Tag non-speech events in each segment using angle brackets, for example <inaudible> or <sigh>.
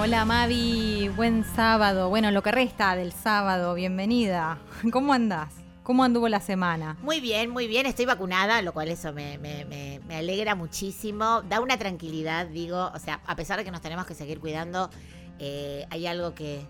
Hola Mavi, buen sábado. Bueno, lo que resta del sábado, bienvenida. <laughs> ¿Cómo andás? ¿Cómo anduvo la semana? Muy bien, muy bien. Estoy vacunada, lo cual eso me, me- alegra muchísimo. Da una tranquilidad, digo. O sea, a pesar de que nos tenemos que seguir cuidando, eh, hay algo que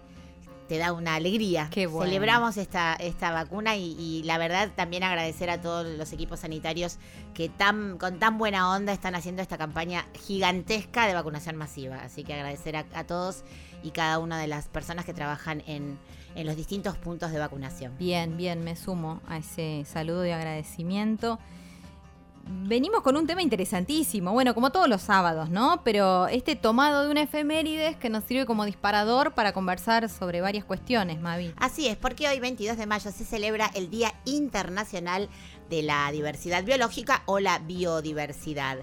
te da una alegría. Qué bueno. Celebramos esta, esta vacuna y, y la verdad también agradecer a todos los equipos sanitarios que tan, con tan buena onda están haciendo esta campaña gigantesca de vacunación masiva. Así que agradecer a, a todos y cada una de las personas que trabajan en, en los distintos puntos de vacunación. Bien, bien, me sumo a ese saludo y agradecimiento. Venimos con un tema interesantísimo, bueno, como todos los sábados, ¿no? Pero este tomado de una efemérides que nos sirve como disparador para conversar sobre varias cuestiones, Mavi. Así es, porque hoy 22 de mayo se celebra el Día Internacional de la Diversidad Biológica o la Biodiversidad.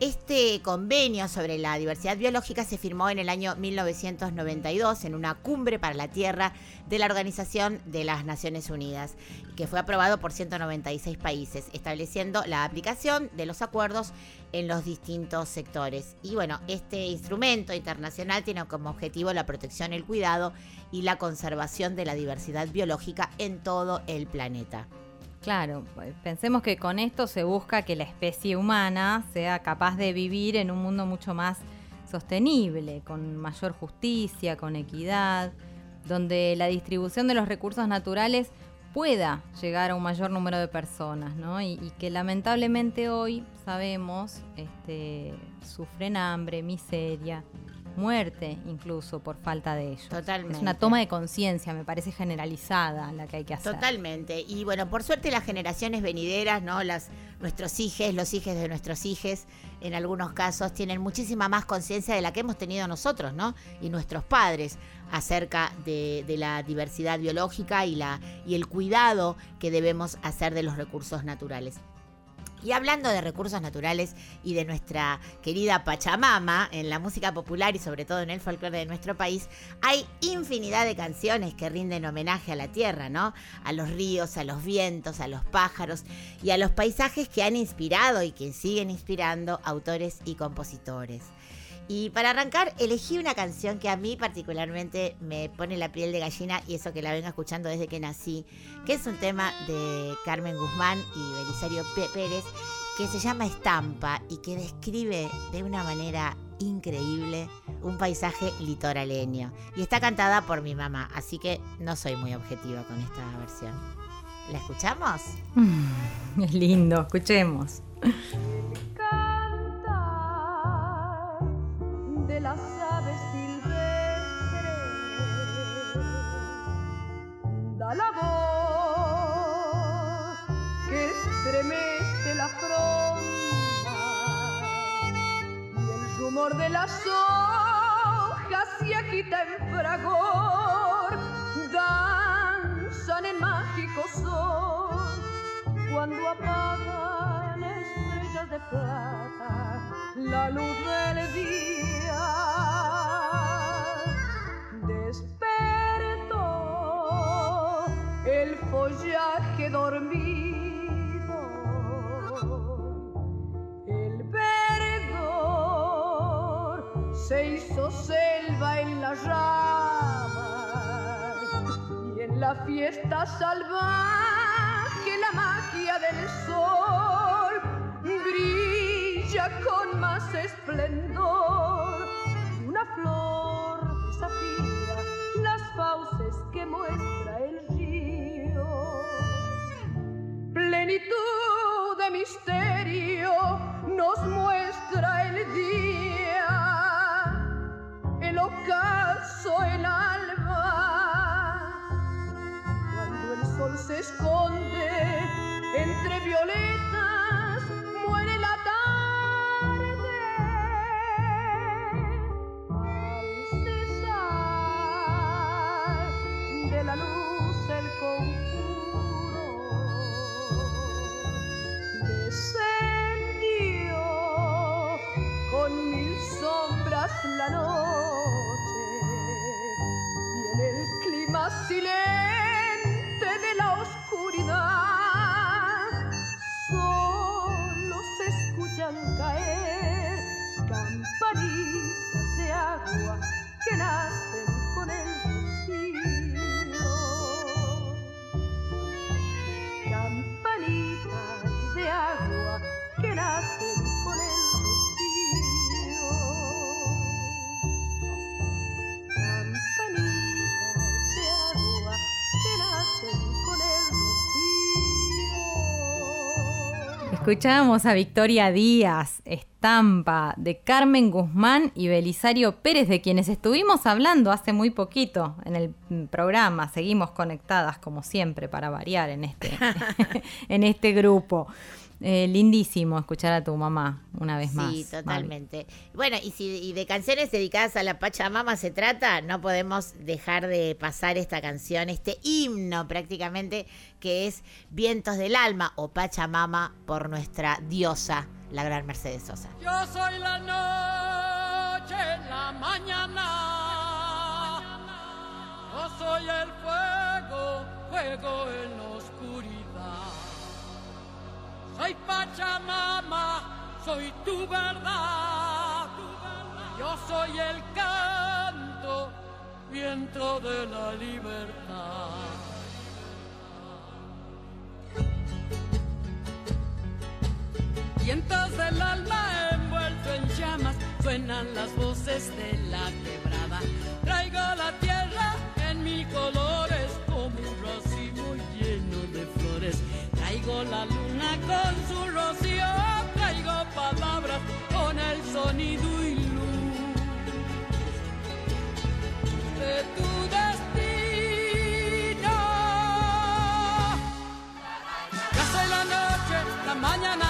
Este convenio sobre la diversidad biológica se firmó en el año 1992 en una cumbre para la Tierra de la Organización de las Naciones Unidas, que fue aprobado por 196 países, estableciendo la aplicación de los acuerdos en los distintos sectores. Y bueno, este instrumento internacional tiene como objetivo la protección, el cuidado y la conservación de la diversidad biológica en todo el planeta. Claro, pues, pensemos que con esto se busca que la especie humana sea capaz de vivir en un mundo mucho más sostenible, con mayor justicia, con equidad, donde la distribución de los recursos naturales pueda llegar a un mayor número de personas, ¿no? Y, y que lamentablemente hoy sabemos este, sufren hambre, miseria, muerte incluso por falta de ellos. Totalmente. Es una toma de conciencia, me parece generalizada la que hay que hacer. Totalmente. Y bueno, por suerte las generaciones venideras, ¿no? Las, nuestros hijos, los hijos de nuestros hijos, en algunos casos, tienen muchísima más conciencia de la que hemos tenido nosotros, ¿no? Y nuestros padres acerca de, de la diversidad biológica y, la, y el cuidado que debemos hacer de los recursos naturales. Y hablando de recursos naturales y de nuestra querida Pachamama en la música popular y sobre todo en el folclore de nuestro país, hay infinidad de canciones que rinden homenaje a la tierra, ¿no? A los ríos, a los vientos, a los pájaros y a los paisajes que han inspirado y que siguen inspirando autores y compositores. Y para arrancar, elegí una canción que a mí particularmente me pone la piel de gallina y eso que la vengo escuchando desde que nací, que es un tema de Carmen Guzmán y Belisario P- Pérez, que se llama Estampa y que describe de una manera increíble un paisaje litoraleño. Y está cantada por mi mamá, así que no soy muy objetiva con esta versión. ¿La escuchamos? <laughs> Es lindo, escuchemos. De las aves silvestres. Da la voz que estremece la fronda y el rumor de las hojas se agita en fragor. Danzan en mágico son cuando estrellas de plata la luz del día. Despertó el follaje dormido, el verdor se hizo selva en las ramas y en la fiesta salvaje la magia del sol con más esplendor. Una flor desafía las fauces que muestra el río. Plenitud de misterio nos muestra el día, el ocaso, el alba cuando el sol se esconde entre violetas, muere la tarde. La noche y en el clima silente Escuchábamos a Victoria Díaz, estampa de Carmen Guzmán y Belisario Pérez, de quienes estuvimos hablando hace muy poquito en el programa. Seguimos conectadas, como siempre, para variar en este, <laughs> en este grupo. Eh, lindísimo escuchar a tu mamá una vez más. Sí, Mavi. totalmente. Bueno, y si y de canciones dedicadas a la Pachamama se trata, no podemos dejar de pasar esta canción, este himno prácticamente, que es Vientos del Alma o Pachamama por nuestra diosa, la gran Mercedes Sosa. Yo soy la noche, la mañana. Yo soy el fuego, fuego en la oscuridad. Soy Pachamama, soy tu verdad. Yo soy el canto, viento de la libertad. Vientos del alma envuelto en llamas, suenan las voces de la quebrada. Traigo la tierra en mis colores como un racimo lleno de flores. Traigo la con su rocío, traigo palabras con el sonido y luz de tu destino. Soy la noche, la mañana,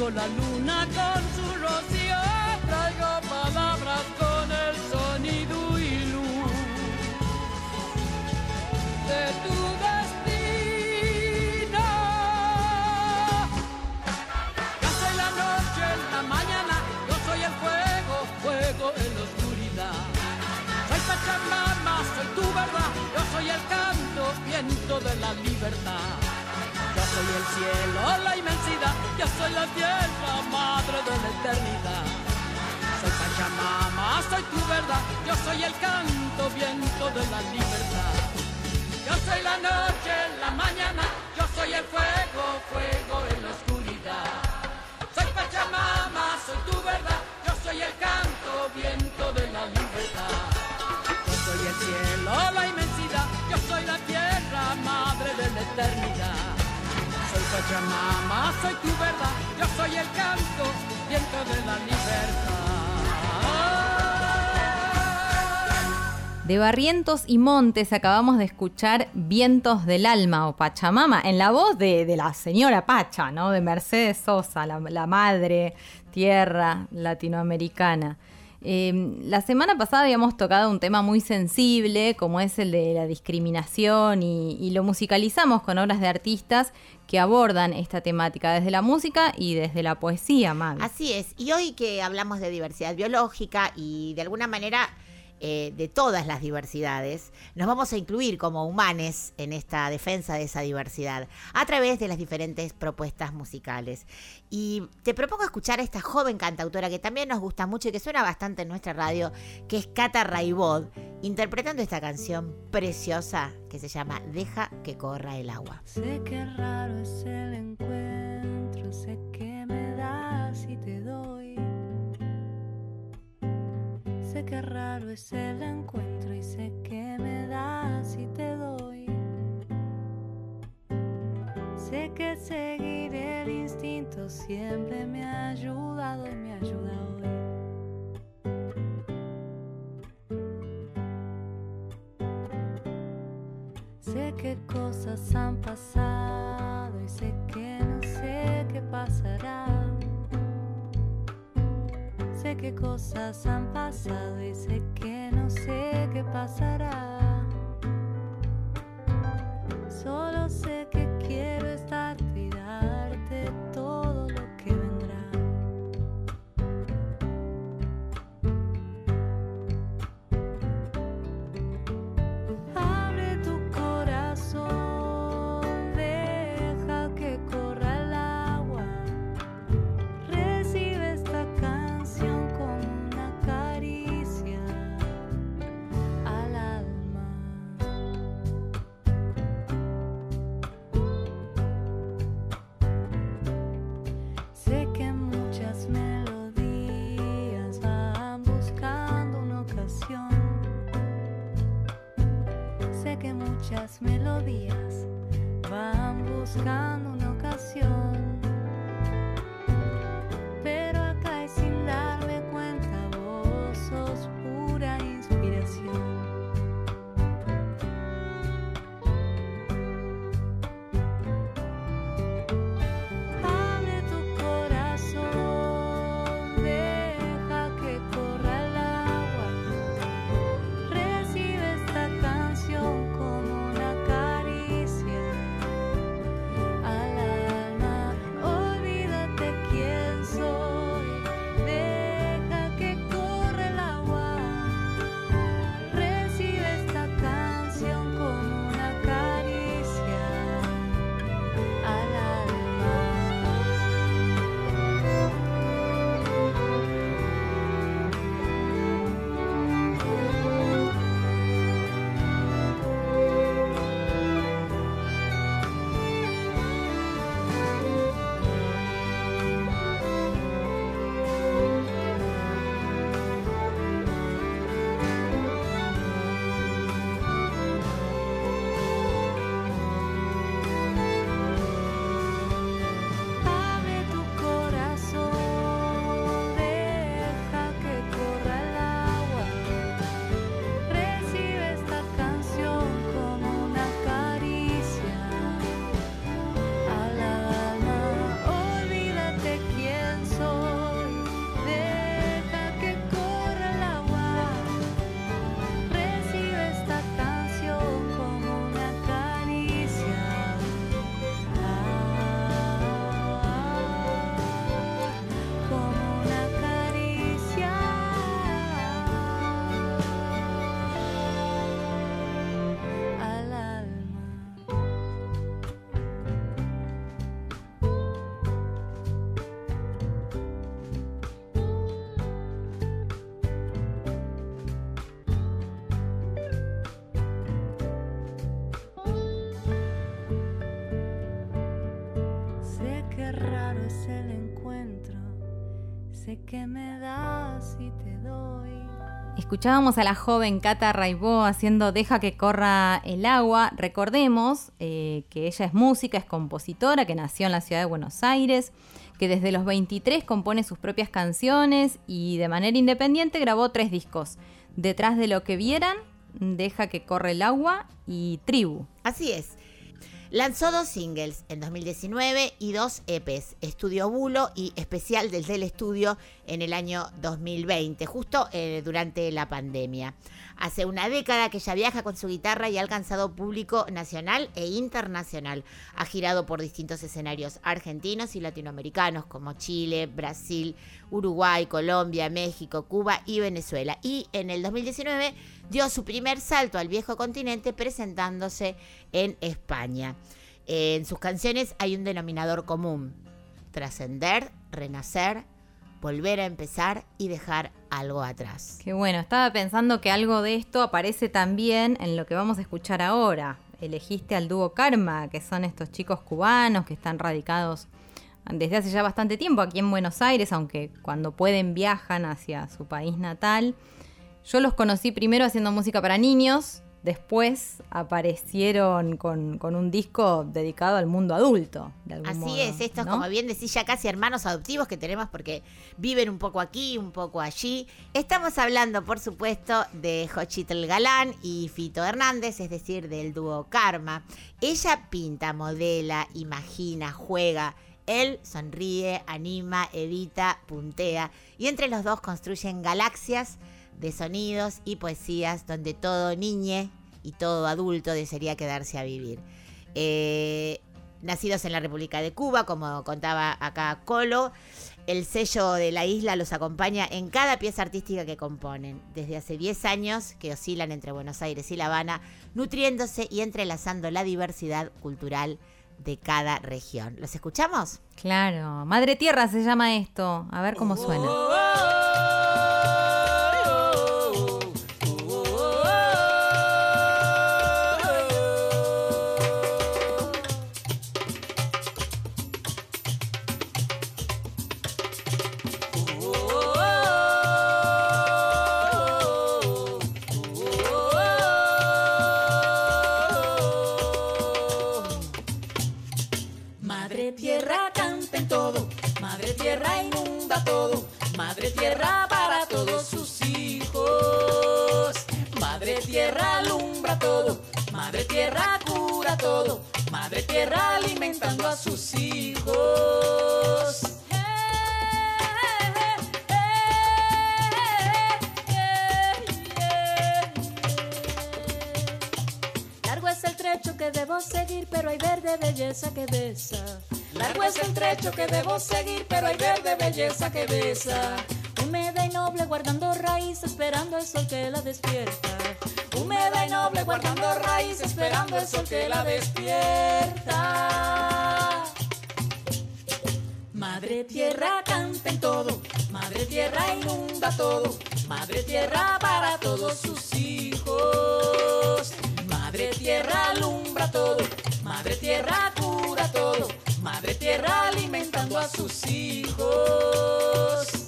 Traigo la luna con su rocío, traigo palabras con el sonido y luz de tu destino. Yo soy la noche, la mañana, yo soy el fuego, fuego en la oscuridad. Soy Pachamama, soy tu verdad, yo soy el canto, viento de la libertad. Soy el cielo, la inmensidad, yo soy la tierra, madre de la eternidad. Soy Pachamama, soy tu verdad, yo soy el canto, viento de la libertad. Yo soy la noche, la mañana, yo soy el fuego, fuego en la oscuridad. Soy Pachamama, soy tu verdad, yo soy el canto, viento de la libertad. Yo soy el cielo, la inmensidad, yo soy la tierra, madre de la eternidad. Pachamama, soy tu verdad, yo soy el canto, viento de la libertad. De Barrientos y Montes acabamos de escuchar Vientos del Alma o Pachamama, en la voz de, la señora Pacha, ¿no? De Mercedes Sosa, la, madre tierra latinoamericana. Eh, la semana pasada habíamos tocado un tema muy sensible, como es el de la discriminación, y lo musicalizamos con obras de artistas que abordan esta temática desde la música y desde la poesía, Mavi. Así es. Y hoy que hablamos de diversidad biológica y de alguna manera eh, de todas las diversidades, nos vamos a incluir como humanes en esta defensa de esa diversidad a través de las diferentes propuestas musicales. Y te propongo escuchar a esta joven cantautora que también nos gusta mucho y que suena bastante en nuestra radio, que es Cata Raibod, interpretando esta canción preciosa que se llama Deja que corra el agua. Sé que raro es el encuentro, sé que me das y te doy. Sé que raro es el encuentro y sé que me das y te doy. Sé que seguir el instinto siempre me ha ayudado y me ayuda hoy. Sé que cosas han pasado y sé que no sé qué pasará. Sé que cosas han pasado y sé que no sé qué pasará. Solo sé que quiero estarte muchas melodías van buscando una ocasión. Sé que me das y te doy. Escuchábamos a la joven Cata Raibó haciendo Deja que corra el agua. Recordemos eh, que ella es música, es compositora, que nació en la ciudad de Buenos Aires, que desde los 23 compone sus propias canciones y de manera independiente grabó tres discos. Detrás de lo que vieran, Deja que corra el agua y Tribu. Así es. Lanzó dos singles en 2019 y dos EPs, Estudio Bulo y Especial desde el Estudio en el año 2020, justo eh, durante la pandemia. Hace una década que ella viaja con su guitarra y ha alcanzado público nacional e internacional. Ha girado por distintos escenarios argentinos y latinoamericanos como Chile, Brasil, Uruguay, Colombia, México, Cuba y Venezuela. Y en el 2019 dio su primer salto al viejo continente presentándose en España. En sus canciones hay un denominador común. Trascender, renacer, volver a empezar y dejar algo atrás. Qué bueno, estaba pensando que algo de esto aparece también en lo que vamos a escuchar ahora. Elegiste al dúo Karma, que son estos chicos cubanos que están radicados desde hace ya bastante tiempo aquí en Buenos Aires, aunque cuando pueden viajan hacia su país natal. Yo los conocí primero haciendo música para niños, después aparecieron con, con un disco dedicado al mundo adulto. de algún Así modo, es, estos, ¿no? como bien decís, ya casi hermanos adoptivos que tenemos porque viven un poco aquí, un poco allí. Estamos hablando, por supuesto, de Jochitl Galán y Fito Hernández, es decir, del dúo Karma. Ella pinta, modela, imagina, juega. Él sonríe, anima, edita, puntea. Y entre los dos construyen galaxias de sonidos y poesías donde todo niñe y todo adulto desearía quedarse a vivir. Eh, nacidos en la República de Cuba, como contaba acá Colo, el sello de la isla los acompaña en cada pieza artística que componen, desde hace 10 años que oscilan entre Buenos Aires y La Habana, nutriéndose y entrelazando la diversidad cultural de cada región. ¿Los escuchamos? Claro, Madre Tierra se llama esto. A ver cómo suena. Madre tierra alimentando a sus hijos. Largo es el trecho que debo seguir, pero hay verde belleza que besa. Largo es el trecho que debo seguir, pero hay verde belleza que besa. Húmeda y noble guardando raíz, esperando el sol que la despierta. Húmeda y noble guardando raíz, esperando el sol que la despierta. Madre tierra canta en todo, madre tierra inunda todo, madre tierra para todos sus hijos. Madre tierra alumbra todo, madre tierra cura todo, madre tierra alimentando a sus hijos.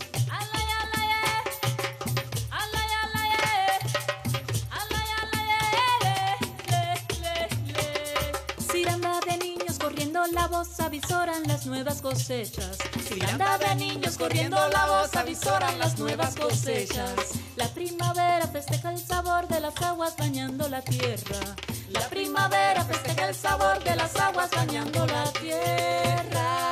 Avisoran las nuevas cosechas. Ciranda de niños corriendo la voz avisoran las nuevas cosechas. La primavera festeja el sabor de las aguas bañando la tierra. La primavera festeja el sabor de las aguas bañando la tierra.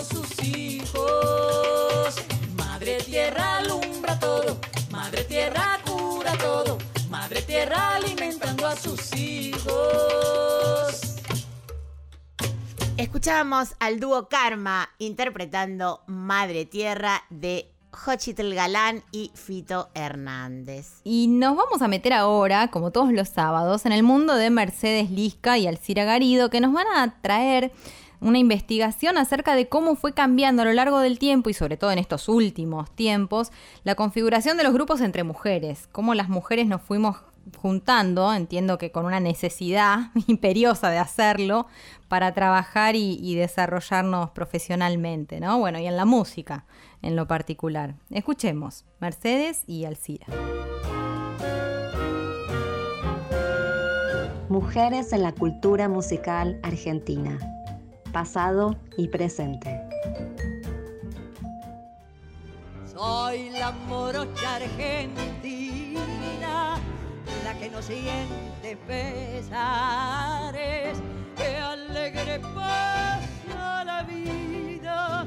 Todos sus hijos. Madre tierra alumbra todo, madre tierra cura todo, madre tierra alimentando a sus hijos. Escuchábamos al dúo Karma interpretando Madre Tierra de Jochitl Galán y Fito Hernández. Y nos vamos a meter ahora, como todos los sábados, en el mundo de Mercedes Lisca y Alcira Garido, que nos van a traer una investigación acerca de cómo fue cambiando a lo largo del tiempo y sobre todo en estos últimos tiempos la configuración de los grupos entre mujeres, cómo las mujeres nos fuimos juntando, entiendo que con una necesidad <laughs> imperiosa de hacerlo para trabajar y, desarrollarnos profesionalmente, ¿no? Bueno, y en la música en lo particular. Escuchemos, Mercedes y Alcira. Mujeres en la cultura musical argentina. Pasado y presente. Soy la morocha argentina, la que no siente pesares, que alegre pasa la vida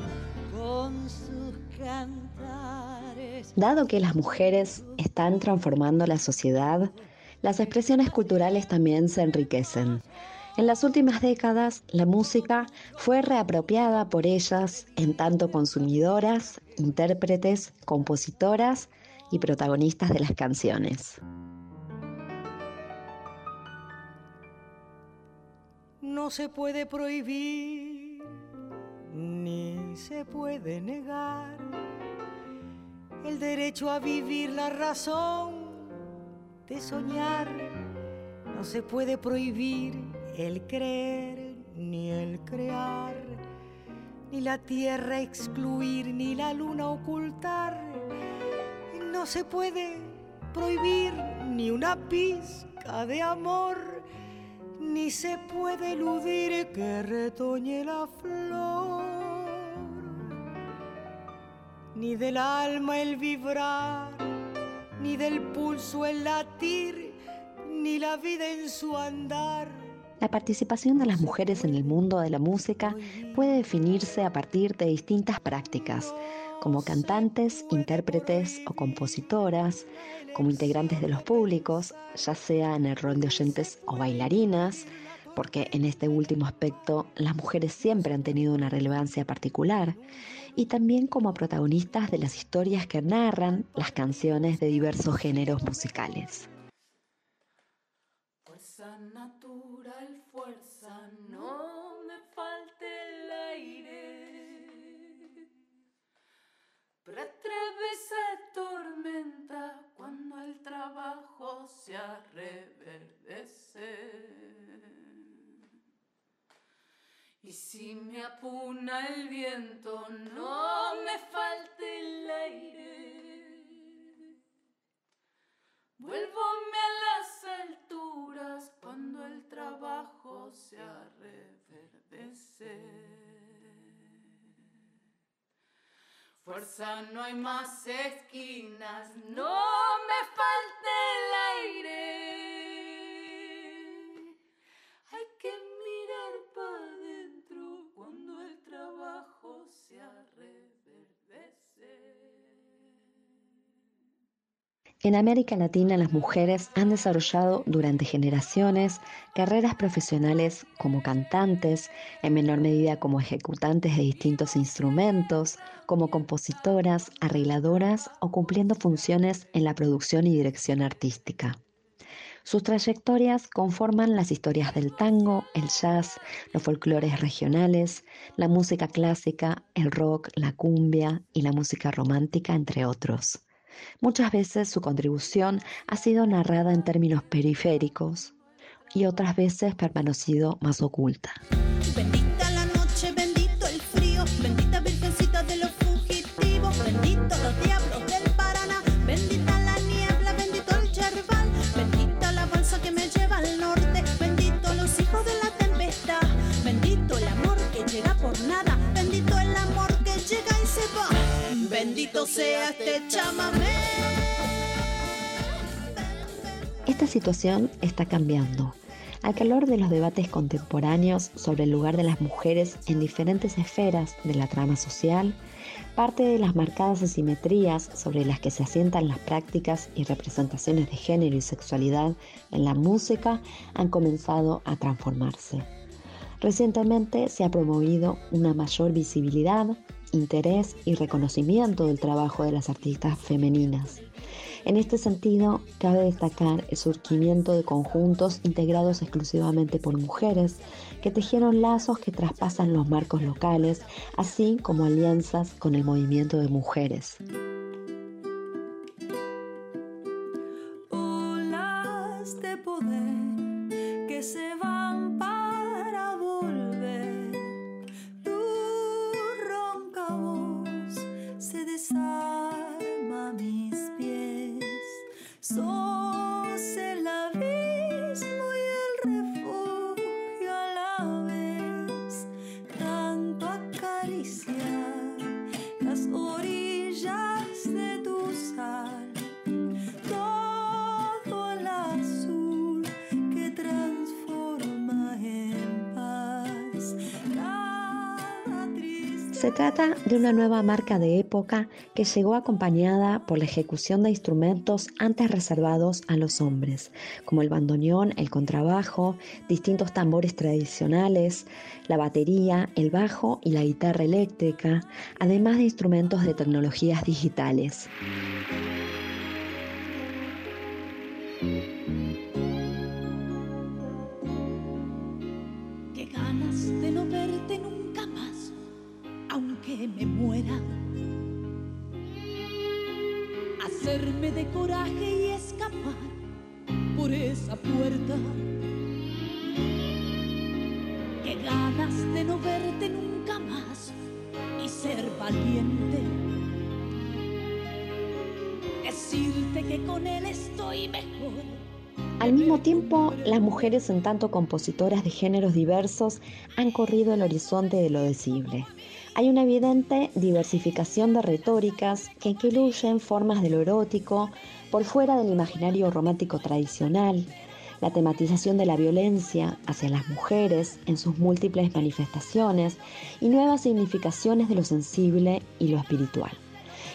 con sus cantares. Dado que las mujeres están transformando la sociedad, las expresiones culturales también se enriquecen. En las últimas décadas, la música fue reapropiada por ellas en tanto consumidoras, intérpretes, compositoras y protagonistas de las canciones. No se puede prohibir ni se puede negar el derecho a vivir la razón de soñar. No se puede prohibir el creer ni el crear, ni la tierra excluir ni la luna ocultar. No se puede prohibir ni una pizca de amor, ni se puede eludir que retoñe la flor, ni del alma el vibrar, ni del pulso el latir, ni la vida en su andar. La participación de las mujeres en el mundo de la música puede definirse a partir de distintas prácticas, como cantantes, intérpretes o compositoras, como integrantes de los públicos, ya sea en el rol de oyentes o bailarinas, porque en este último aspecto las mujeres siempre han tenido una relevancia particular, y también como protagonistas de las historias que narran las canciones de diversos géneros musicales. Para atravesar tormenta cuando el trabajo se reverdece. Y si me apuna el viento, no me falte el aire. Vuélvome a las alturas cuando el trabajo se reverdece. Fuerza, no hay más esquinas, no me falte el aire. Hay que mirar para adentro cuando el trabajo se reverdece. En América Latina las mujeres han desarrollado durante generaciones carreras profesionales como cantantes, en menor medida como ejecutantes de distintos instrumentos, como compositoras, arregladoras o cumpliendo funciones en la producción y dirección artística. Sus trayectorias conforman las historias del tango, el jazz, los folclores regionales, la música clásica, el rock, la cumbia y la música romántica, entre otros. Muchas veces su contribución ha sido narrada en términos periféricos y otras veces permanecido más oculta. Sea este chamamé. Esta situación está cambiando. Al calor de los debates contemporáneos sobre el lugar de las mujeres en diferentes esferas de la trama social, parte de las marcadas asimetrías sobre las que se asientan las prácticas y representaciones de género y sexualidad en la música han comenzado a transformarse. Recientemente se ha promovido una mayor visibilidad, interés y reconocimiento del trabajo de las artistas femeninas. En este sentido, cabe destacar el surgimiento de conjuntos integrados exclusivamente por mujeres que tejieron lazos que traspasan los marcos locales, así como alianzas con el movimiento de mujeres. Se trata de una nueva marca de época que llegó acompañada por la ejecución de instrumentos antes reservados a los hombres, como el bandoneón, el contrabajo, distintos tambores tradicionales, la batería, el bajo y la guitarra eléctrica, además de instrumentos de tecnologías digitales. Aunque me muera. Hacerme de coraje y escapar por esa puerta. Qué ganas de no verte nunca más y ser valiente. Decirte que con él estoy mejor. Al mismo tiempo, las mujeres en tanto compositoras de géneros diversos han corrido el horizonte de lo decible. Hay una evidente diversificación de retóricas que incluyen formas de lo erótico por fuera del imaginario romántico tradicional, la tematización de la violencia hacia las mujeres en sus múltiples manifestaciones y nuevas significaciones de lo sensible y lo espiritual.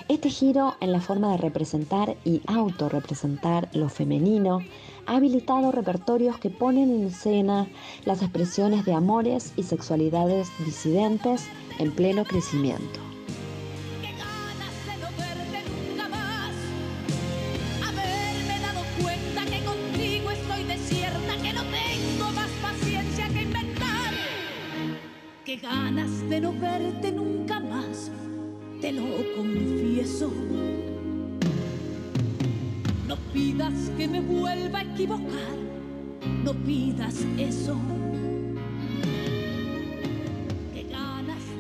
Este giro en la forma de representar y autorrepresentar lo femenino ha habilitado repertorios que ponen en escena las expresiones de amores y sexualidades disidentes en pleno crecimiento. Qué ganas de no verte nunca más. Haberme dado cuenta que contigo estoy desierta, que no tengo más paciencia que inventar. Qué ganas de no verte nunca más, te lo confieso. No pidas que me vuelva a equivocar, no pidas eso.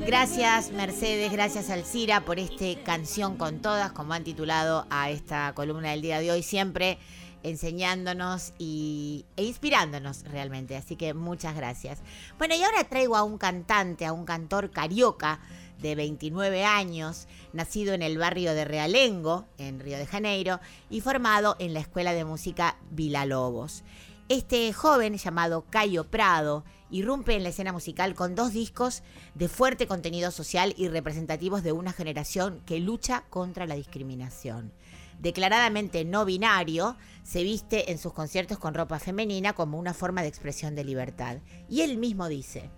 Gracias Mercedes, gracias Alcira por este canción con todas, como han titulado a esta columna del día de hoy, siempre enseñándonos y, e inspirándonos realmente. Así que muchas gracias. Bueno, y ahora traigo a un cantante, a un cantor carioca de 29 años, nacido en el barrio de Realengo, en Río de Janeiro, y formado en la Escuela de Música Villalobos. Este joven llamado Cayo Prado irrumpe en la escena musical con dos discos de fuerte contenido social y representativos de una generación que lucha contra la discriminación. Declaradamente no binario, se viste en sus conciertos con ropa femenina como una forma de expresión de libertad. Y él mismo dice,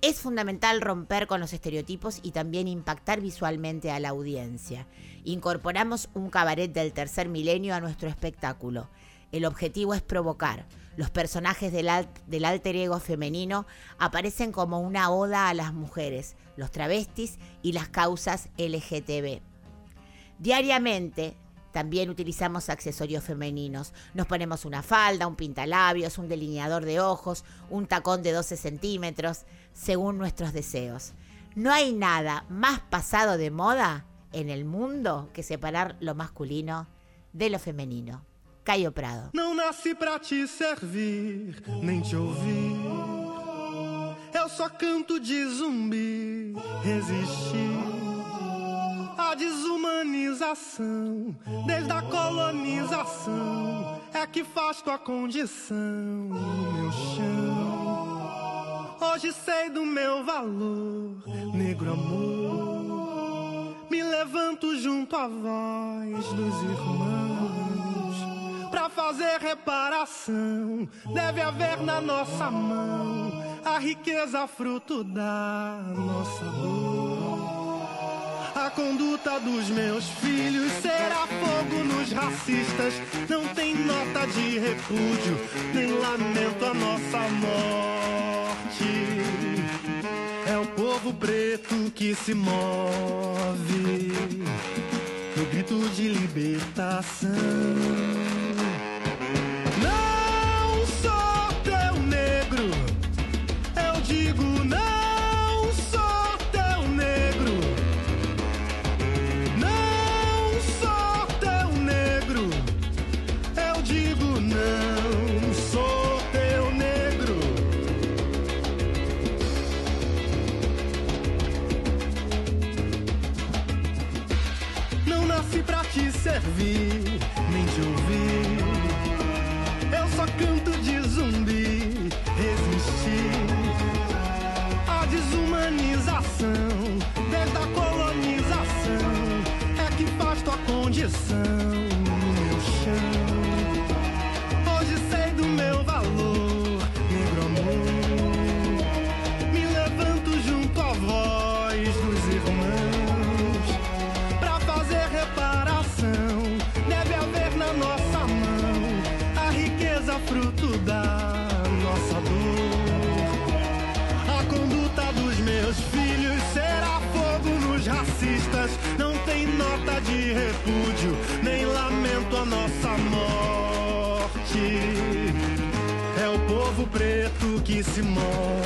es fundamental romper con los estereotipos y también impactar visualmente a la audiencia. Incorporamos un cabaret del tercer milenio a nuestro espectáculo. El objetivo es provocar. Los personajes del, al- del alter ego femenino aparecen como una oda a las mujeres, los travestis y las causas LGTB. Diariamente también utilizamos accesorios femeninos. Nos ponemos una falda, un pintalabios, un delineador de ojos, un tacón de 12 centímetros, según nuestros deseos. No hay nada más pasado de moda en el mundo que separar lo masculino de lo femenino. Cayo Prado. Não nasci pra te servir, nem te ouvir. Eu só canto de zumbi, resistir. A desumanização, desde a colonização, é que faz tua condição no meu chão. Hoje sei do meu valor, negro amor. Me levanto junto à voz dos irmãos. Fazer reparação, deve haver na nossa mão a riqueza fruto da nossa dor. A conduta dos meus filhos será fogo nos racistas. Não tem nota de repúdio, nem lamento a nossa morte. É o povo preto que se move no grito de libertação. Preto que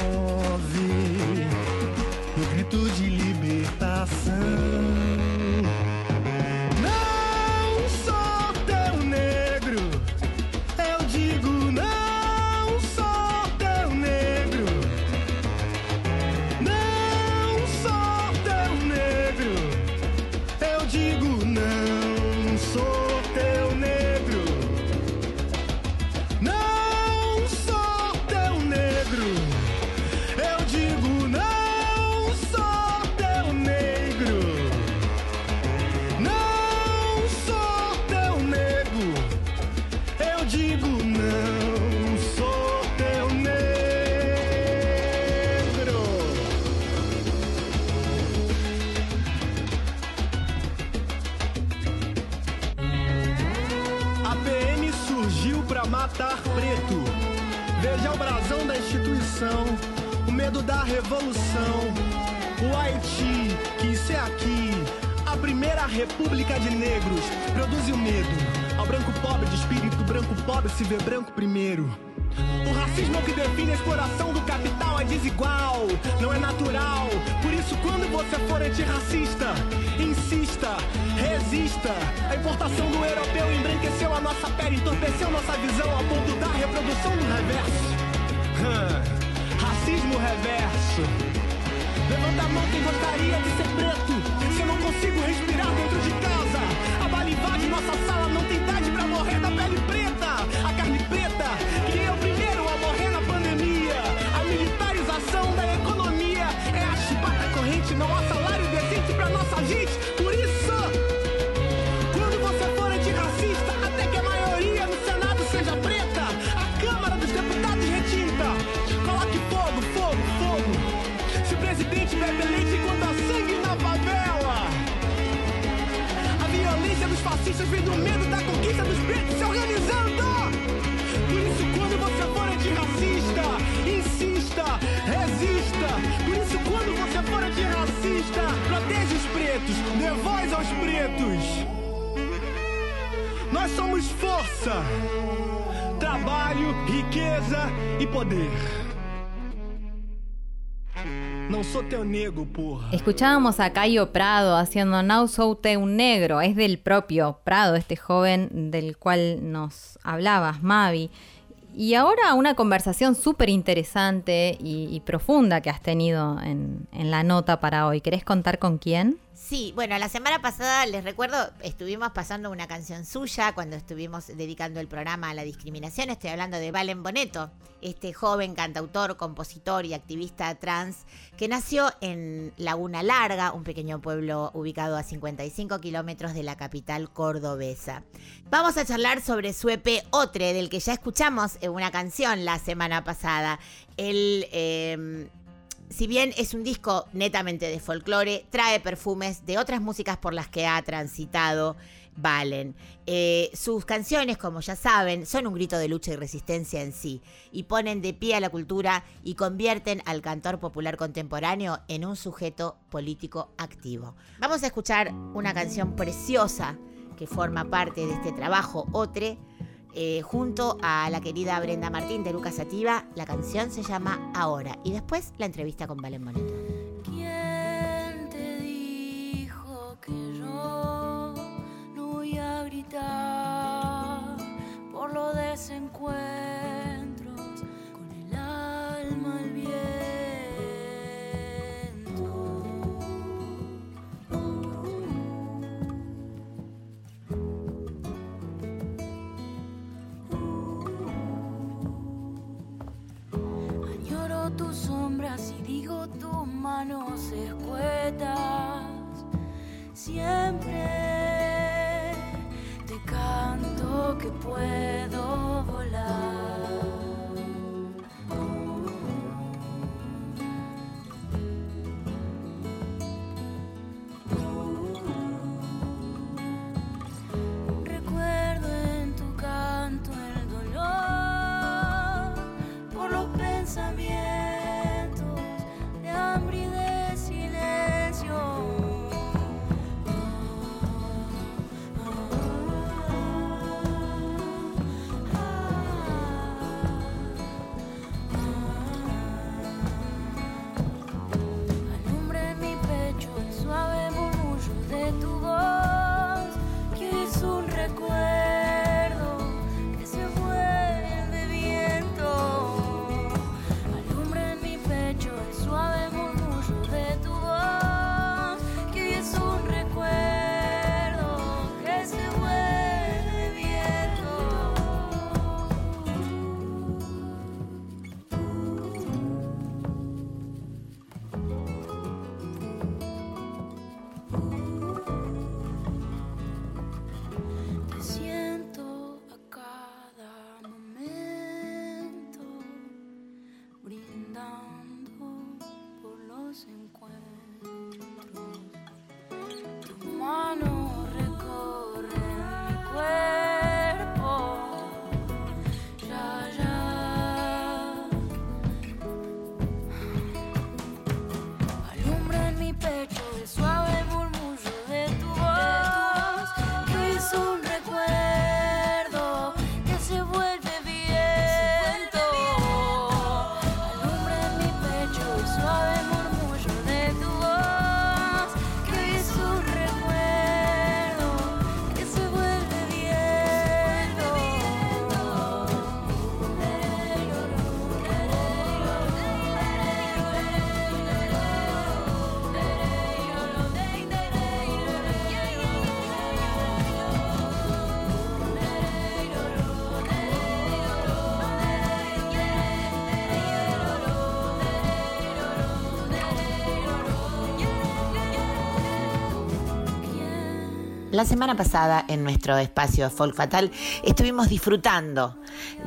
pobre se vê branco primeiro. O racismo que define a exploração do capital é desigual, não é natural. Por isso, quando você for antirracista, insista, resista. A importação do europeu embranqueceu a nossa pele, entorpeceu nossa visão a ponto da reprodução do reverso. Racismo reverso. Levanta a mão quem gostaria de ser preto. Se eu não consigo respirar dentro de casa, a bala invade nossa sala, não tem idade fascistas vem do medo da conquista dos pretos se organizando. Por isso, quando você for antirracista, insista, resista. Por isso, quando você for antirracista, proteja os pretos, dê voz aos pretos. Nós somos força, trabalho, riqueza e poder. Teu nego, porra. Escuchábamos a Cayo Prado haciendo Now Soute un negro, es del propio Prado, este joven del cual nos hablabas, Mavi. Y ahora una conversación súper interesante y, y profunda que has tenido en, en la nota para hoy. ¿Querés contar con quién? Sí, bueno, la semana pasada les recuerdo, estuvimos pasando una canción suya cuando estuvimos dedicando el programa a la discriminación. Estoy hablando de Valen Boneto, este joven cantautor, compositor y activista trans que nació en Laguna Larga, un pequeño pueblo ubicado a 55 kilómetros de la capital cordobesa. Vamos a charlar sobre su EP Otre, del que ya escuchamos en una canción la semana pasada. Él. eh, si bien es un disco netamente de folclore, trae perfumes de otras músicas por las que ha transitado Valen. Eh, sus canciones, como ya saben, son un grito de lucha y resistencia en sí, y ponen de pie a la cultura y convierten al cantor popular contemporáneo en un sujeto político activo. Vamos a escuchar una canción preciosa que forma parte de este trabajo, Otre, eh, junto a la querida Brenda Martín de Lucas Sativa. La canción se llama Ahora. Y después la entrevista con Valen Boneto. ¿Quién te dijo que yo no voy a gritar por los desencuentros tus sombras y digo tus manos escuetas. Siempre La semana pasada en nuestro espacio Folk Fatal estuvimos disfrutando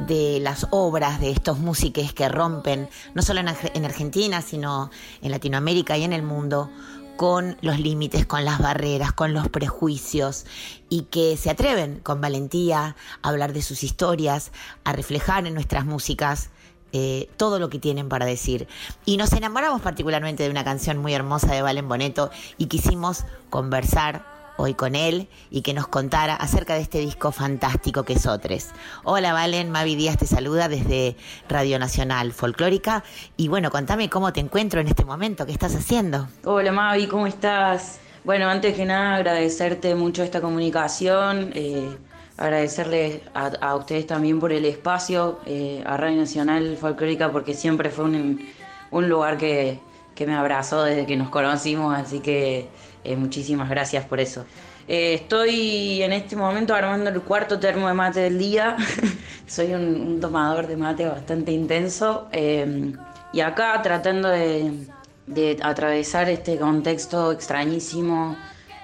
de las obras de estos músicos que rompen, no solo en, Arge- en Argentina, sino en Latinoamérica y en el mundo, con los límites, con las barreras, con los prejuicios y que se atreven con valentía a hablar de sus historias, a reflejar en nuestras músicas eh, todo lo que tienen para decir. Y nos enamoramos particularmente de una canción muy hermosa de Valen Boneto y quisimos conversar hoy con él y que nos contara acerca de este disco fantástico que es Otres. Hola Valen, Mavi Díaz te saluda desde Radio Nacional Folclórica y bueno, contame cómo te encuentro en este momento, qué estás haciendo. Hola Mavi, ¿cómo estás? Bueno, antes que nada agradecerte mucho esta comunicación, eh, agradecerles a, ustedes también por el espacio, eh, a Radio Nacional Folclórica porque siempre fue un, lugar que me abrazó desde que nos conocimos, así que eh, muchísimas gracias por eso. Eh, estoy en este momento armando el cuarto termo de mate del día, <laughs> soy un, tomador de mate bastante intenso eh, y acá tratando de atravesar este contexto extrañísimo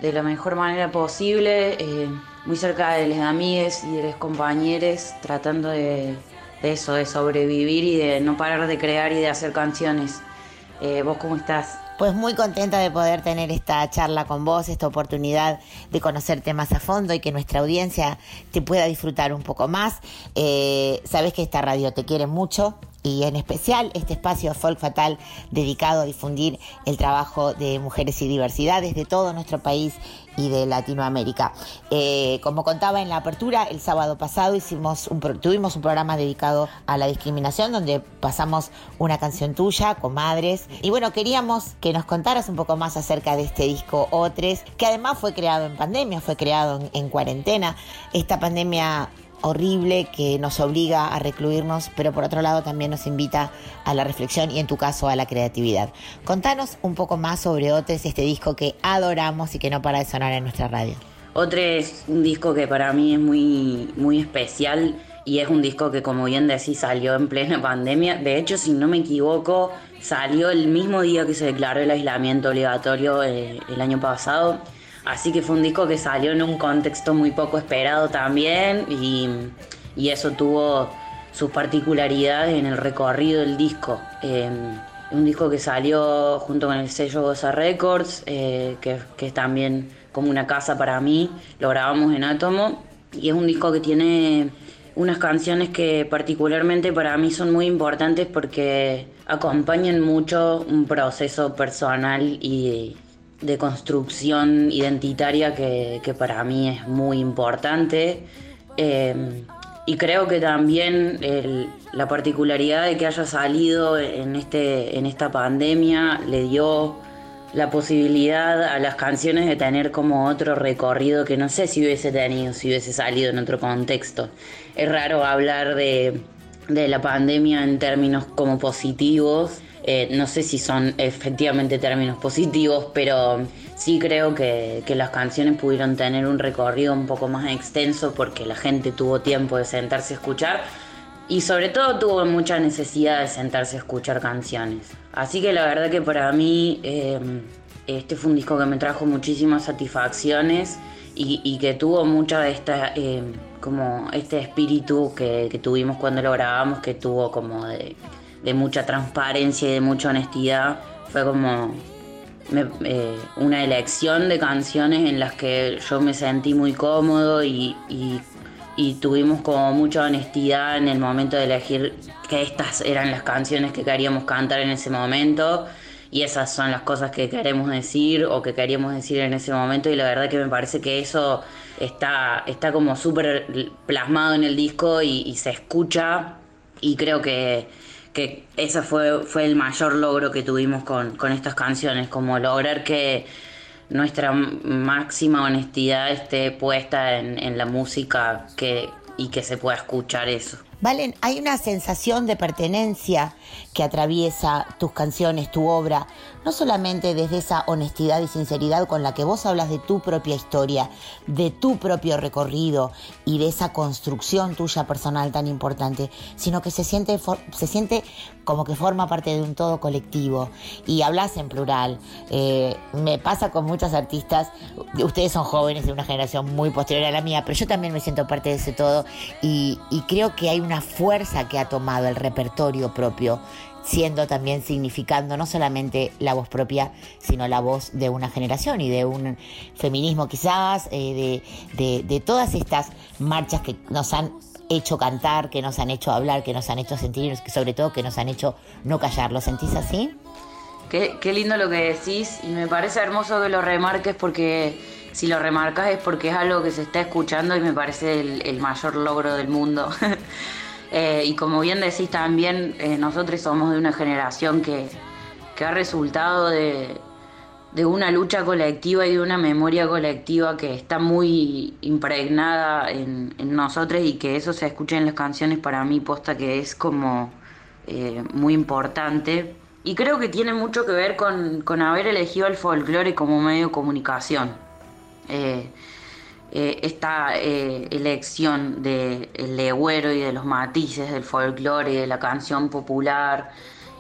de la mejor manera posible, muy cerca de los amigues y de los compañeros, tratando de, de eso, de sobrevivir y de no parar de crear y de hacer canciones. Eh, ¿Vos cómo estás? Pues muy contenta de poder tener esta charla con vos, esta oportunidad de conocerte más a fondo y que nuestra audiencia te pueda disfrutar un poco más. Eh, sabes que esta radio te quiere mucho y en especial este espacio Folk Fatal dedicado a difundir el trabajo de mujeres y diversidades de todo nuestro país y de Latinoamérica. Eh, como contaba en la apertura, el sábado pasado hicimos un, tuvimos un programa dedicado a la discriminación donde pasamos una canción tuya, Comadres. Y bueno, queríamos que nos contaras un poco más acerca de este disco O3, que además fue creado en pandemia, fue creado en cuarentena. Esta pandemia horrible que nos obliga a recluirnos, pero por otro lado también nos invita a la reflexión y en tu caso a la creatividad. Contanos un poco más sobre Otres, este disco que adoramos y que no para de sonar en nuestra radio. Otro es un disco que para mí es muy, muy especial y es un disco que como bien decís salió en plena <laughs> pandemia. De hecho, si no me equivoco, salió el mismo día que se declaró el aislamiento obligatorio eh, el año pasado. Así que fue un disco que salió en un contexto muy poco esperado también y, y eso tuvo sus particularidades en el recorrido del disco. Eh, un disco que salió junto con el sello Goza Records, eh, que, que es también como una casa para mí, lo grabamos en Átomo y es un disco que tiene unas canciones que particularmente para mí son muy importantes porque acompañan mucho un proceso personal y de construcción identitaria que, que para mí es muy importante. Eh, y creo que también la particularidad de que haya salido en, este, en esta pandemia le dio la posibilidad a las canciones de tener como otro recorrido que no sé si hubiese tenido, si hubiese salido en otro contexto. Es raro hablar de, de la pandemia en términos como positivos. Eh, no sé si son efectivamente términos positivos, pero sí creo que, que las canciones pudieron tener un recorrido un poco más extenso porque la gente tuvo tiempo de sentarse a escuchar y sobre todo tuvo mucha necesidad de sentarse a escuchar canciones. Así que la verdad que para mí eh, este fue un disco que me trajo muchísimas satisfacciones y, y que tuvo mucha de esta, eh, como este espíritu que, tuvimos cuando lo grabamos, que tuvo como de, mucha transparencia y de mucha honestidad. Fue como me- eh, una elección de canciones en las que yo me sentí muy cómodo y tuvimos como mucha honestidad en el momento de elegir que estas eran las canciones que queríamos cantar en ese momento y esas son las cosas que queremos decir o que queríamos decir en ese momento y la verdad que me parece que eso está, está como súper plasmado en el disco y, se escucha y creo que, que ese fue, fue el mayor logro que tuvimos con, con estas canciones, como lograr que nuestra máxima honestidad esté puesta en, en la música que, y que se pueda escuchar eso. Valen, hay una sensación de pertenencia que atraviesa tus canciones, tu obra, no solamente desde esa honestidad y sinceridad con la que vos hablas de tu propia historia, de tu propio recorrido y de esa construcción tuya personal tan importante, sino que se siente, se siente como que forma parte de un todo colectivo. Y hablas en plural. Eh, me pasa con muchas artistas, ustedes son jóvenes de una generación muy posterior a la mía, pero yo también me siento parte de ese todo. Y creo que hay una fuerza que ha tomado el repertorio propio, siendo también significando no solamente la voz propia, sino la voz de una generación y de un feminismo quizás, eh, de, de- de todas estas marchas que nos han hecho cantar, que nos han hecho hablar, que nos han hecho sentir, que sobre todo que nos han hecho no callar. ¿Lo sentís así? Qué, qué lindo lo que decís y me parece hermoso que lo remarques porque si lo remarcas es porque es algo que se está escuchando y me parece el, el mayor logro del mundo. <laughs> Eh, y como bien decís también, eh, nosotros somos de una generación que, que ha resultado de, de una lucha colectiva y de una memoria colectiva que está muy impregnada en, en nosotros y que eso se escucha en las canciones para mí posta que es como eh, muy importante. Y creo que tiene mucho que ver con, con haber elegido el folclore como medio de comunicación. Eh, esta eh, elección del legüero y de los matices del folclore y de la canción popular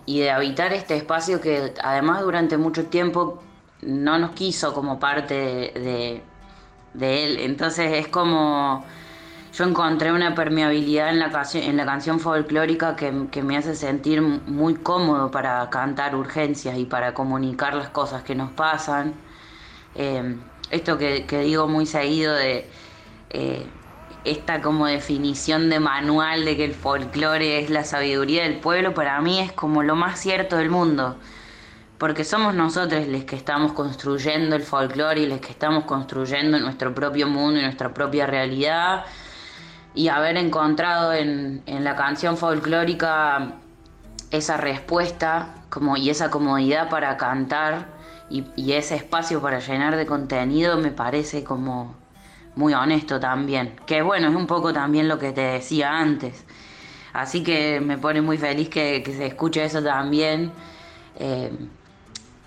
y de habitar este espacio que además durante mucho tiempo no nos quiso como parte de, de- de él. Entonces es como yo encontré una permeabilidad en la, canción, en la canción folclórica que, que me hace sentir muy cómodo para cantar urgencias y para comunicar las cosas que nos pasan. Eh, esto que, digo muy seguido de eh, esta como definición de manual de que el folclore es la sabiduría del pueblo, para mí es como lo más cierto del mundo. Porque somos nosotros los que estamos construyendo el folclore y los que estamos construyendo nuestro propio mundo y nuestra propia realidad. Y haber encontrado en, en la canción folclórica esa respuesta como, y esa comodidad para cantar y, y ese espacio para llenar de contenido me parece como muy honesto también. Que bueno, es un poco también lo que te decía antes. Así que me pone muy feliz que, se escuche eso también. Eh,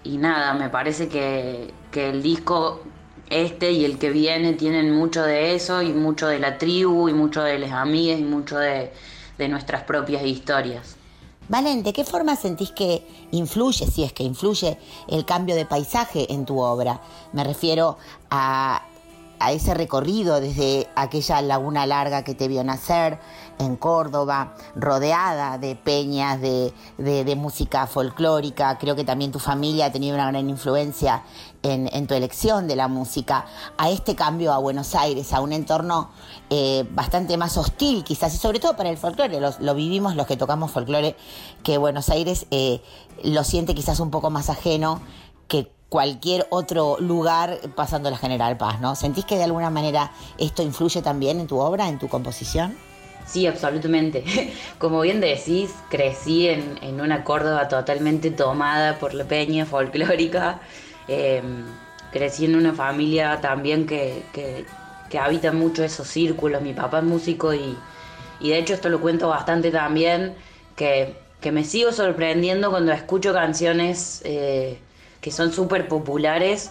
y nada, me parece que, que el disco este y el que viene tienen mucho de eso y mucho de la tribu y mucho de las amigas y mucho de, de nuestras propias historias. Valen, ¿de qué forma sentís que influye, si es que influye, el cambio de paisaje en tu obra? Me refiero a, a ese recorrido desde aquella laguna larga que te vio nacer en Córdoba, rodeada de peñas, de, de- música folclórica. Creo que también tu familia ha tenido una gran influencia en, en tu elección de la música. A este cambio a Buenos Aires, a un entorno eh, bastante más hostil quizás, y sobre todo para el folclore. Lo vivimos los que tocamos folclore, que Buenos Aires eh, lo siente quizás un poco más ajeno que cualquier otro lugar pasando la General Paz, ¿no? ¿Sentís que de alguna manera esto influye también en tu obra, en tu composición? Sí, absolutamente. <laughs> Como bien decís, crecí en, en una Córdoba totalmente tomada por la peña folclórica. Eh, crecí en una familia también que, que- que habita mucho esos círculos. Mi papá es músico y, y de hecho esto lo cuento bastante también, que, que me sigo sorprendiendo cuando escucho canciones eh, que son súper populares,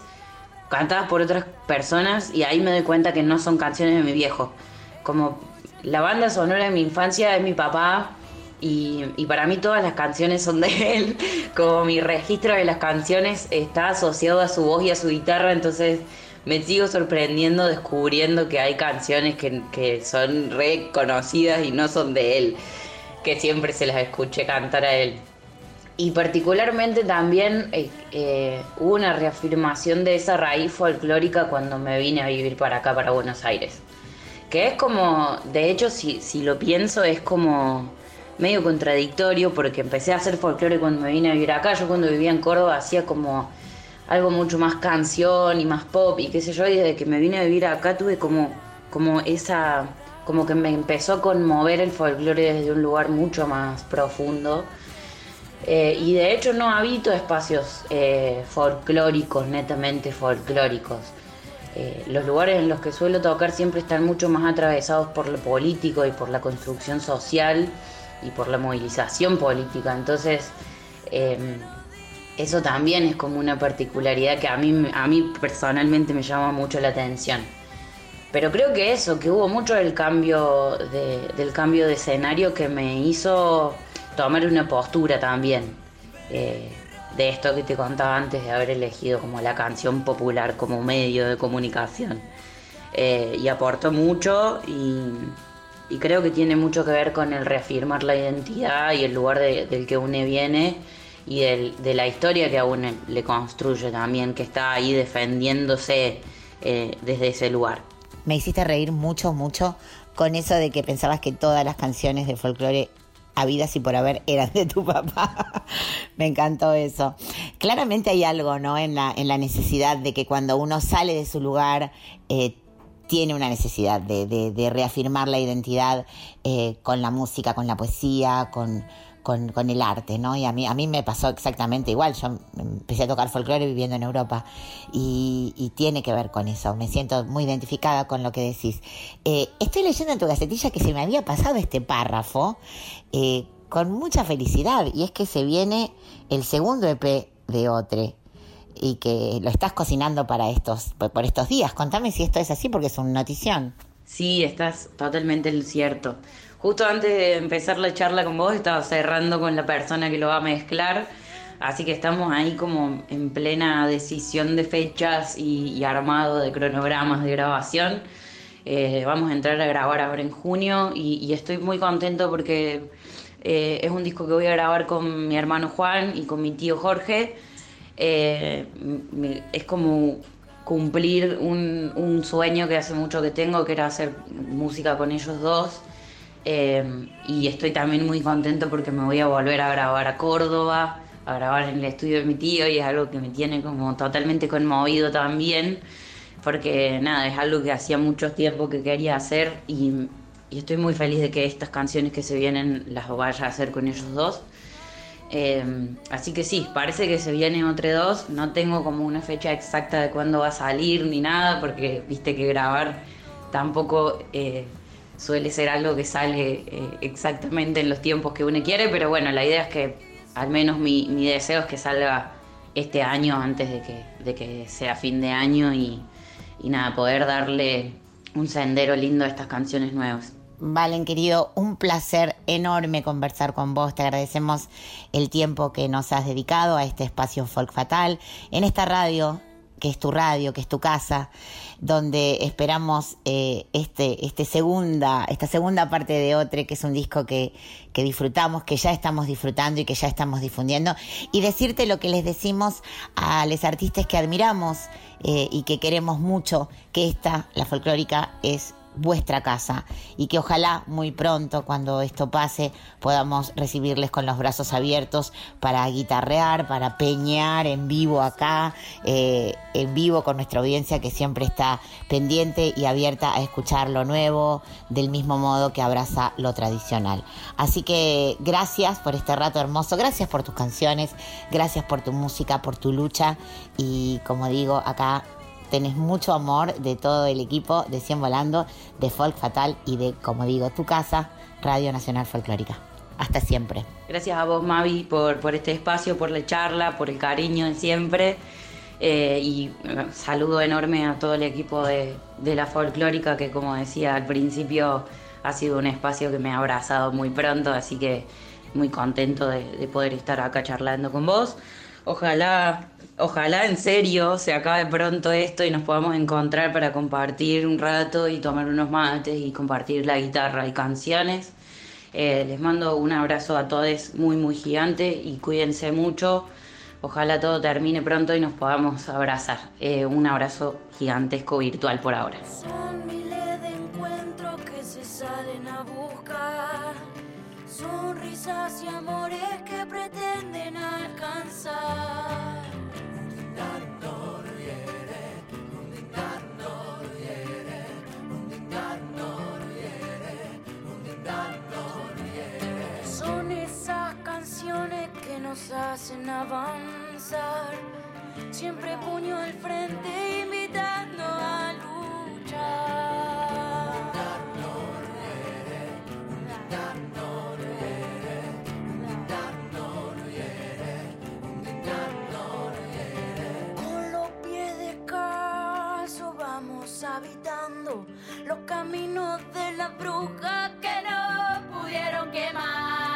cantadas por otras personas, y ahí me doy cuenta que no son canciones de mi viejo. Como la banda sonora de mi infancia es mi papá, y, para mí todas las canciones son de él. <laughs> Como mi registro de las canciones está asociado a su voz y a su guitarra, entonces me sigo sorprendiendo descubriendo que hay canciones que, que son reconocidas y no son de él, que siempre se las escuché cantar a él. Y particularmente también eh, eh, hubo una reafirmación de esa raíz folclórica cuando me vine a vivir para acá, para Buenos Aires. Que es como, de hecho, si, si lo pienso, es como medio contradictorio porque empecé a hacer folclore cuando me vine a vivir acá. Yo cuando vivía en Córdoba hacía como algo mucho más canción y más pop y qué sé yo. Y desde que me vine a vivir acá tuve como, como esa, como que me empezó a conmover el folclore desde un lugar mucho más profundo. Eh, y de hecho no habito espacios eh, folclóricos, netamente folclóricos. Eh, los lugares en los que suelo tocar siempre están mucho más atravesados por lo político y por la construcción social y por la movilización política. Entonces, eh, eso también es como una particularidad que a mí, a mí personalmente me llama mucho la atención. Pero creo que eso, que hubo mucho del cambio de, del cambio de escenario que me hizo tomar una postura también. eh, de esto que te contaba antes de haber elegido como la canción popular como medio de comunicación. Eh, y aportó mucho y, creo que tiene mucho que ver con el reafirmar la identidad y el lugar de- del que une viene y de la historia que a uno le construye también, que está ahí defendiéndose eh, desde ese lugar. Me hiciste reír mucho, mucho con eso de que pensabas que todas las canciones de folclore habidas y por haber eran de tu papá. <laughs> Me encantó eso. Claramente hay algo, ¿no? En la, en la necesidad de que cuando uno sale de su lugar, eh, tiene una necesidad de, de- reafirmar la identidad eh, con la música, con la poesía, con, con, el arte, ¿no? Y a mí, a mí me pasó exactamente igual. Yo empecé a tocar folclore viviendo en Europa y, tiene que ver con eso. Me siento muy identificada con lo que decís. Eh, estoy leyendo en tu gacetilla que se me había pasado este párrafo eh, con mucha felicidad y es que se viene el segundo EP de Otre y que lo estás cocinando para estos, por estos días. Contame si esto es así porque es una notición. Sí, estás totalmente cierto. Justo antes de empezar la charla con vos, estaba cerrando con la persona que lo va a mezclar. Así que estamos ahí como en plena decisión de fechas y, y armado de cronogramas de grabación. Eh, vamos a entrar a grabar ahora en junio y, estoy muy contento porque eh, es un disco que voy a grabar con mi hermano Juan y con mi tío Jorge. Eh, es como cumplir un, un sueño que hace mucho que tengo, que era hacer música con ellos dos. Eh, y estoy también muy contento porque me voy a volver a grabar a Córdoba, a grabar en el estudio de mi tío y es algo que me tiene como totalmente conmovido también, porque nada, es algo que hacía mucho tiempo que quería hacer y, estoy muy feliz de que estas canciones que se vienen las vaya a hacer con ellos dos. Eh, así que sí, parece que se viene otro dos. No tengo como una fecha exacta de cuándo va a salir ni nada, porque viste que grabar tampoco eh, suele ser algo que sale eh, exactamente en los tiempos que uno quiere, pero bueno, la idea es que al menos mi, deseo es que salga este año antes de que, de que sea fin de año y, y nada, poder darle un sendero lindo a estas canciones nuevas. Valen, querido, un placer enorme conversar con vos. Te agradecemos el tiempo que nos has dedicado a este espacio Folk Fatal, en esta radio, que es tu radio, que es tu casa, donde esperamos eh, este, este segunda, esta segunda parte de Otre, que es un disco que, que disfrutamos, que ya estamos disfrutando y que ya estamos difundiendo. Y decirte lo que les decimos a los artistas que admiramos eh, y que queremos mucho, que esta, la folclórica, es vuestra casa y que ojalá muy pronto cuando esto pase podamos recibirles con los brazos abiertos para guitarrear, para peñar en vivo acá, eh, en vivo con nuestra audiencia que siempre está pendiente y abierta a escuchar lo nuevo del mismo modo que abraza lo tradicional. Así que gracias por este rato hermoso, gracias por tus canciones, gracias por tu música, por tu lucha y como digo acá tenés mucho amor de todo el equipo de 100 Volando, de Folk Fatal y de, como digo, tu casa, Radio Nacional Folclórica. Hasta siempre. Gracias a vos, Mavi, por, por este espacio, por la charla, por el cariño de siempre. Eh, y eh, saludo enorme a todo el equipo de, de la folclórica, que como decía al principio, ha sido un espacio que me ha abrazado muy pronto, así que muy contento de, de poder estar acá charlando con vos. Ojalá, ojalá en serio se acabe pronto esto y nos podamos encontrar para compartir un rato y tomar unos mates y compartir la guitarra y canciones. Eh, les mando un abrazo a todos muy, muy gigante y cuídense mucho. Ojalá todo termine pronto y nos podamos abrazar. Eh, un abrazo gigantesco virtual por ahora. Son miles de encuentros que se salen a buscar. Sonrisas y amores que pretenden alcanzar. Son esas canciones que nos hacen avanzar. Siempre puño al frente invitando a luchar. Habitando los caminos de la bruja que no pudieron quemar.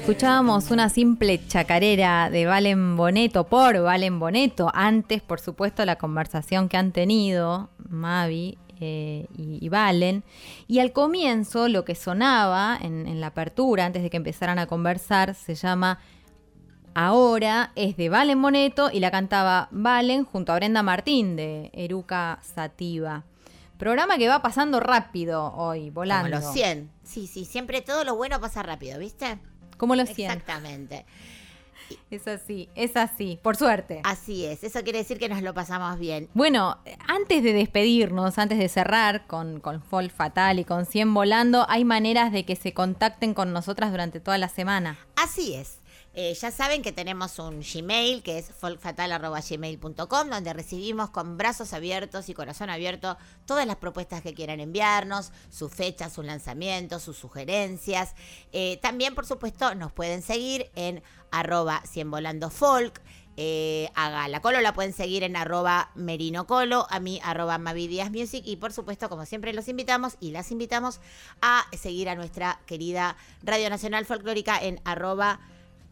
Escuchábamos una simple chacarera de Valen Boneto por Valen Boneto. Antes, por supuesto, la conversación que han tenido Mavi eh, y, y Valen. Y al comienzo, lo que sonaba en, en la apertura, antes de que empezaran a conversar, se llama Ahora, es de Valen Boneto y la cantaba Valen junto a Brenda Martín de Eruca Sativa. Programa que va pasando rápido hoy, volando. Como los 100. Sí, sí, siempre todo lo bueno pasa rápido, ¿viste? Como los 100. Exactamente. Es así, es así, por suerte. Así es, eso quiere decir que nos lo pasamos bien. Bueno, antes de despedirnos, antes de cerrar con, con Fall Fatal y con 100 volando, hay maneras de que se contacten con nosotras durante toda la semana. Así es. Eh, ya saben que tenemos un Gmail que es folkfatal.gmail.com donde recibimos con brazos abiertos y corazón abierto todas las propuestas que quieran enviarnos, sus fechas, sus lanzamientos, sus sugerencias. Eh, también, por supuesto, nos pueden seguir en arroba folk. Eh, a la Colo la pueden seguir en arroba merinocolo, a mí arroba Mavidias Music y por supuesto, como siempre, los invitamos y las invitamos a seguir a nuestra querida Radio Nacional Folclórica en arroba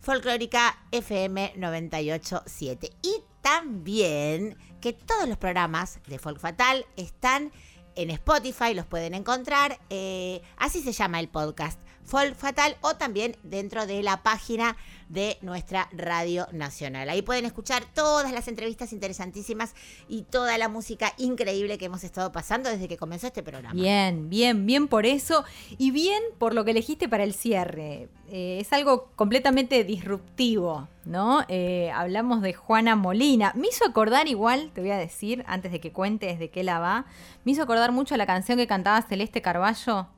Folclórica FM 987. Y también que todos los programas de Folk Fatal están en Spotify, los pueden encontrar. eh, así se llama el podcast, Fatal, o también dentro de la página de nuestra Radio Nacional. Ahí pueden escuchar todas las entrevistas interesantísimas y toda la música increíble que hemos estado pasando desde que comenzó este programa. Bien, bien, bien por eso y bien por lo que elegiste para el cierre. Eh, es algo completamente disruptivo, ¿no? Eh, hablamos de Juana Molina. Me hizo acordar igual, te voy a decir, antes de que cuentes de qué la va, me hizo acordar mucho la canción que cantaba Celeste Carballo.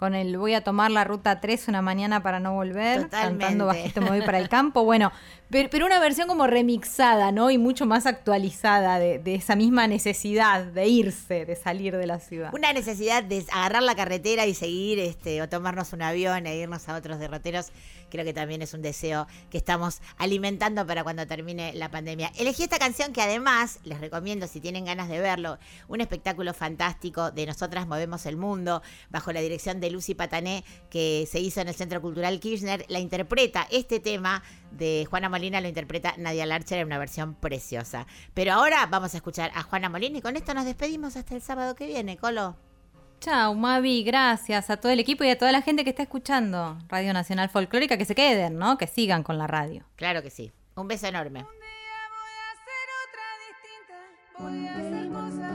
Con el voy a tomar la ruta 3 una mañana para no volver, Totalmente. cantando bajito me voy para el campo. Bueno, pero, una versión como remixada, ¿no? Y mucho más actualizada de, esa misma necesidad de irse, de salir de la ciudad. Una necesidad de agarrar la carretera y seguir, este, o tomarnos un avión e irnos a otros derroteros, creo que también es un deseo que estamos alimentando para cuando termine la pandemia. Elegí esta canción que además les recomiendo si tienen ganas de verlo, un espectáculo fantástico de Nosotras Movemos el Mundo, bajo la dirección de Lucy Patané, que se hizo en el Centro Cultural Kirchner, la interpreta este tema de Juana Molina, lo interpreta Nadia Larcher en una versión preciosa. Pero ahora vamos a escuchar a Juana Molina y con esto nos despedimos hasta el sábado que viene, Colo. Chao, Mavi, gracias a todo el equipo y a toda la gente que está escuchando Radio Nacional Folclórica, que se queden, ¿no? Que sigan con la radio. Claro que sí. Un beso enorme. Voy a hacer